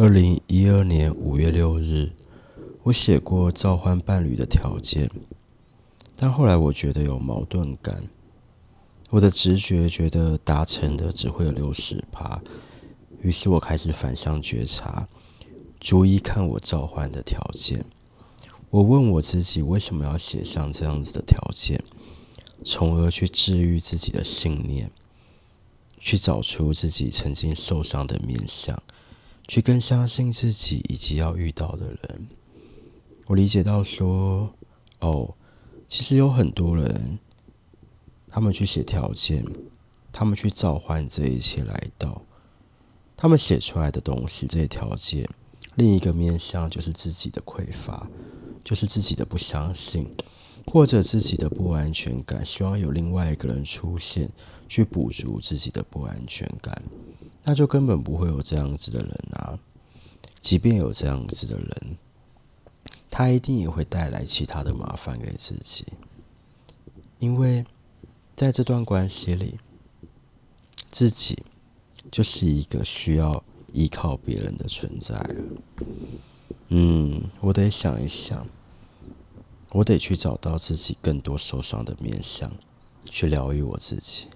二零一二年五月六日，我写过召唤伴侣的条件，但后来我觉得有矛盾感。我的直觉觉得达成的只会有六十趴，于是我开始反向觉察，逐一看我召唤的条件。我问我自己，为什么要写上这样子的条件，从而去治愈自己的信念，去找出自己曾经受伤的面相。去更相信自己以及要遇到的人。我理解到说，哦，其实有很多人，他们去写条件，他们去召唤这一切来到，他们写出来的东西，这些条件，另一个面向就是自己的匮乏，就是自己的不相信，或者自己的不安全感，希望有另外一个人出现去补足自己的不安全感。那就根本不会有这样子的人啊！即便有这样子的人，他一定也会带来其他的麻烦给自己，因为在这段关系里，自己就是一个需要依靠别人的存在了。嗯，我得想一想，我得去找到自己更多受伤的面向，去疗愈我自己。